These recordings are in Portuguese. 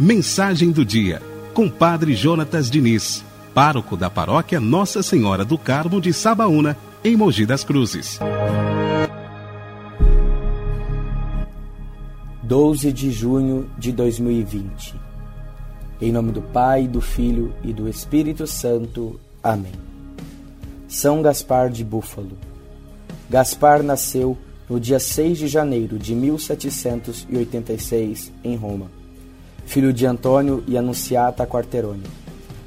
Mensagem do dia, com Padre Jonatas Diniz, pároco da paróquia Nossa Senhora do Carmo de Sabaúna, em Mogi das Cruzes. 12 de junho de 2020. Em nome do Pai, do Filho e do Espírito Santo. Amém. São Gaspar de Búfalo. Gaspar nasceu no dia 6 de janeiro de 1786, em Roma. Filho de Antônio e Anunciata Quarterone.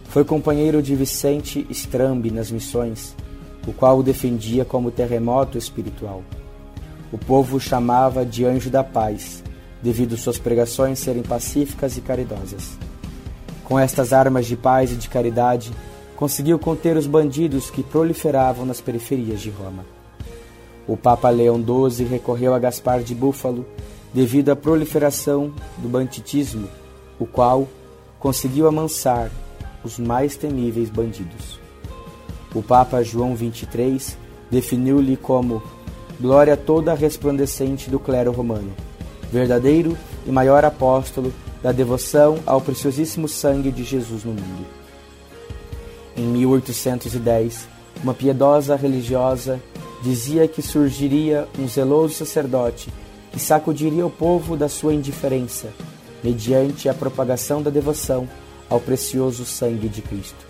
Foi companheiro de Vicente Strambi nas missões, o qual o defendia como terremoto espiritual. O povo o chamava de anjo da paz, devido suas pregações serem pacíficas e caridosas. Com estas armas de paz e de caridade, conseguiu conter os bandidos que proliferavam nas periferias de Roma. O Papa Leão XII recorreu a Gaspar de Búfalo devido à proliferação do banditismo, o qual conseguiu amansar os mais temíveis bandidos. O Papa João XXIII definiu-lhe como glória toda resplandecente do clero romano, verdadeiro e maior apóstolo da devoção ao preciosíssimo sangue de Jesus no mundo. Em 1810, uma piedosa religiosa dizia que surgiria um zeloso sacerdote que sacudiria o povo da sua indiferença, mediante a propagação da devoção ao precioso sangue de Cristo.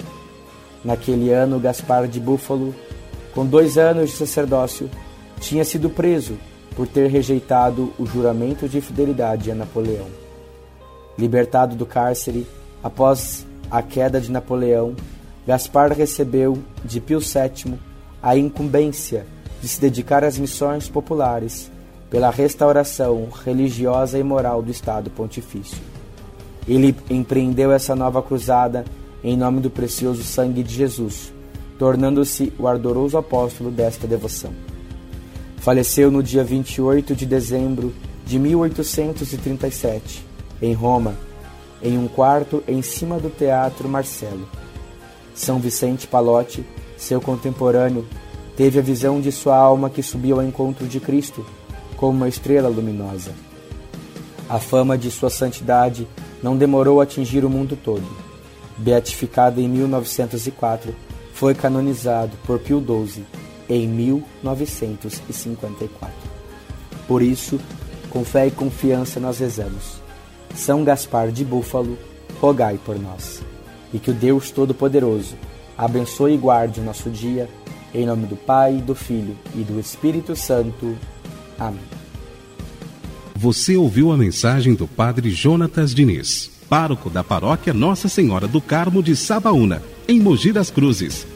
Naquele ano, Gaspar de Búfalo, com dois anos de sacerdócio, tinha sido preso por ter rejeitado o juramento de fidelidade a Napoleão. Libertado do cárcere, após a queda de Napoleão, Gaspar recebeu de Pio VII a incumbência de se dedicar às missões populares pela restauração religiosa e moral do Estado Pontifício. Ele empreendeu essa nova cruzada em nome do precioso sangue de Jesus, tornando-se o ardoroso apóstolo desta devoção. Faleceu no dia 28 de dezembro de 1837, em Roma, em um quarto em cima do Teatro Marcelo. São Vicente Palotti, seu contemporâneo, teve a visão de sua alma que subiu ao encontro de Cristo, como uma estrela luminosa. A fama de sua santidade não demorou a atingir o mundo todo. Beatificado em 1904, foi canonizado por Pio XII em 1954. Por isso, com fé e confiança nós rezamos. São Gaspar de Búfalo, rogai por nós. E que o Deus Todo-Poderoso abençoe e guarde o nosso dia em nome do Pai, do Filho e do Espírito Santo. Amém. Você ouviu a mensagem do Padre Jonatas Diniz, pároco da paróquia Nossa Senhora do Carmo de Sabaúna, em Mogi das Cruzes